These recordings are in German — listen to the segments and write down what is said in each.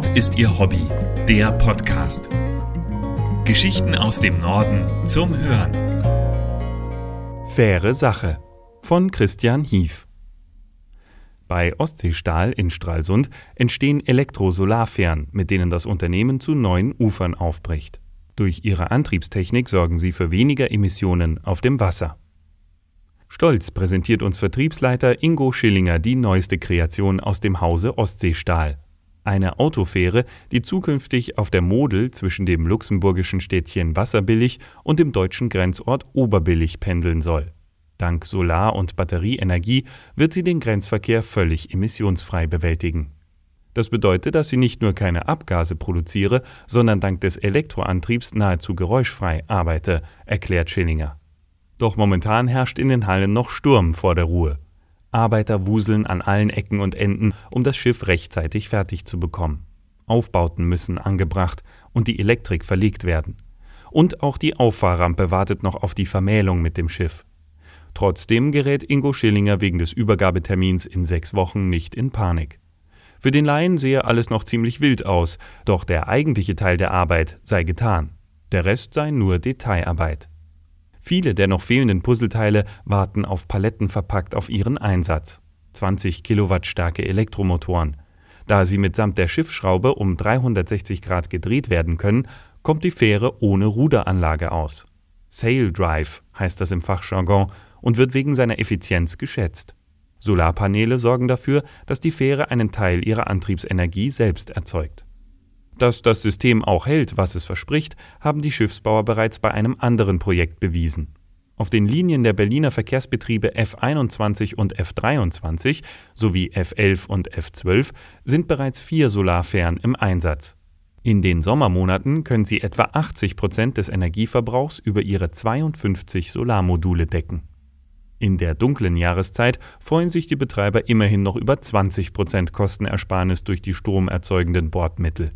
Nord ist ihr Hobby, der Podcast. Geschichten aus dem Norden zum Hören. Faire Sache von Christian Hief. Bei Ostseestahl in Stralsund entstehen Elektrosolarfähren, mit denen das Unternehmen zu neuen Ufern aufbricht. Durch ihre Antriebstechnik sorgen sie für weniger Emissionen auf dem Wasser. Stolz präsentiert uns Vertriebsleiter Ingo Schillinger die neueste Kreation aus dem Hause Ostseestahl eine Autofähre, die zukünftig auf der Model zwischen dem luxemburgischen Städtchen Wasserbillig und dem deutschen Grenzort Oberbillig pendeln soll. Dank Solar- und Batterieenergie wird sie den Grenzverkehr völlig emissionsfrei bewältigen. Das bedeutet, dass sie nicht nur keine Abgase produziere, sondern dank des Elektroantriebs nahezu geräuschfrei arbeite, erklärt Schillinger. Doch momentan herrscht in den Hallen noch Sturm vor der Ruhe. Arbeiter wuseln an allen Ecken und Enden, um das Schiff rechtzeitig fertig zu bekommen. Aufbauten müssen angebracht und die Elektrik verlegt werden. Und auch die Auffahrrampe wartet noch auf die Vermählung mit dem Schiff. Trotzdem gerät Ingo Schillinger wegen des Übergabetermins in sechs Wochen nicht in Panik. Für den Laien sehe alles noch ziemlich wild aus, doch der eigentliche Teil der Arbeit sei getan. Der Rest sei nur Detailarbeit. Viele der noch fehlenden Puzzleteile warten auf Paletten verpackt auf ihren Einsatz. 20 Kilowatt starke Elektromotoren. Da sie mitsamt der Schiffsschraube um 360 Grad gedreht werden können, kommt die Fähre ohne Ruderanlage aus. Sail Drive heißt das im Fachjargon und wird wegen seiner Effizienz geschätzt. Solarpaneele sorgen dafür, dass die Fähre einen Teil ihrer Antriebsenergie selbst erzeugt. Dass das System auch hält, was es verspricht, haben die Schiffsbauer bereits bei einem anderen Projekt bewiesen. Auf den Linien der Berliner Verkehrsbetriebe F21 und F23 sowie F11 und F12 sind bereits vier Solarfähren im Einsatz. In den Sommermonaten können sie etwa 80 Prozent des Energieverbrauchs über ihre 52 Solarmodule decken. In der dunklen Jahreszeit freuen sich die Betreiber immerhin noch über 20 Prozent Kostenersparnis durch die stromerzeugenden Bordmittel.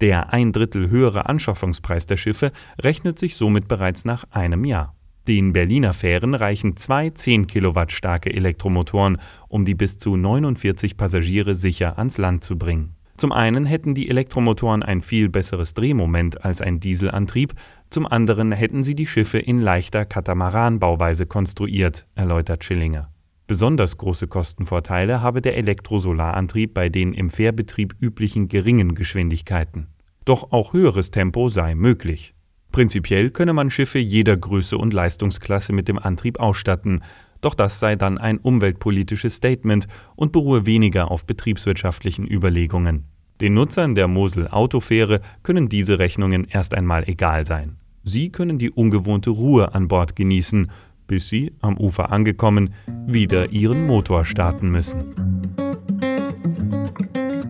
Der ein Drittel höhere Anschaffungspreis der Schiffe rechnet sich somit bereits nach einem Jahr. Den Berliner Fähren reichen zwei 10 Kilowatt starke Elektromotoren, um die bis zu 49 Passagiere sicher ans Land zu bringen. Zum einen hätten die Elektromotoren ein viel besseres Drehmoment als ein Dieselantrieb, zum anderen hätten sie die Schiffe in leichter Katamaranbauweise konstruiert, erläutert Schillinger. Besonders große Kostenvorteile habe der Elektrosolarantrieb bei den im Fährbetrieb üblichen geringen Geschwindigkeiten. Doch auch höheres Tempo sei möglich. Prinzipiell könne man Schiffe jeder Größe und Leistungsklasse mit dem Antrieb ausstatten, doch das sei dann ein umweltpolitisches Statement und beruhe weniger auf betriebswirtschaftlichen Überlegungen. Den Nutzern der Mosel Autofähre können diese Rechnungen erst einmal egal sein. Sie können die ungewohnte Ruhe an Bord genießen bis sie, am Ufer angekommen, wieder ihren Motor starten müssen.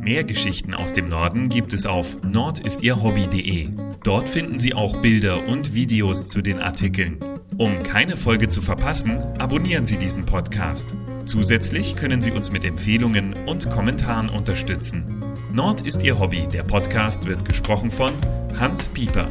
Mehr Geschichten aus dem Norden gibt es auf nordistierhobby.de. Dort finden Sie auch Bilder und Videos zu den Artikeln. Um keine Folge zu verpassen, abonnieren Sie diesen Podcast. Zusätzlich können Sie uns mit Empfehlungen und Kommentaren unterstützen. Nord ist Ihr Hobby. Der Podcast wird gesprochen von Hans Pieper.